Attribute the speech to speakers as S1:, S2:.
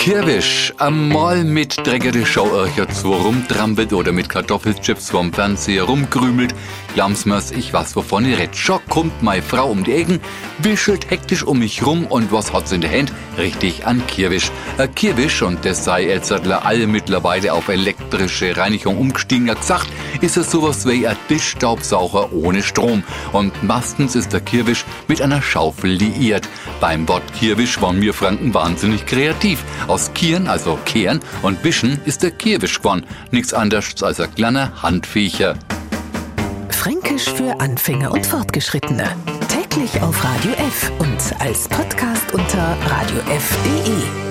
S1: Kirwisch einmal mit dreckige Schauörcher zu rumtrampelt oder mit Kartoffelchips vorm Fernseher rumkrümelt. Glamsmers, ich weiß wovon ihr redet. Schock kommt meine Frau um die Ecken, wischelt hektisch um mich rum und was hat's in der Hand? Richtig an Kirwisch. Ein Kirwisch, und das sei Elzertler alle mittlerweile auf elektrische Reinigung umgestiegen, hat gesagt, ist es sowas wie ein Tischstaubsauger ohne Strom. Und meistens ist der Kirwisch mit einer Schaufel liiert. Beim Wort Kirwisch waren wir Franken wahnsinnig kreativ. Aus Kieren, also Kehren und Wischen ist der Kirwisch geworden. Nichts anderes als ein kleiner Handviecher.
S2: Fränkisch für Anfänger und Fortgeschrittene. Täglich auf Radio F und als Podcast unter radiof.de.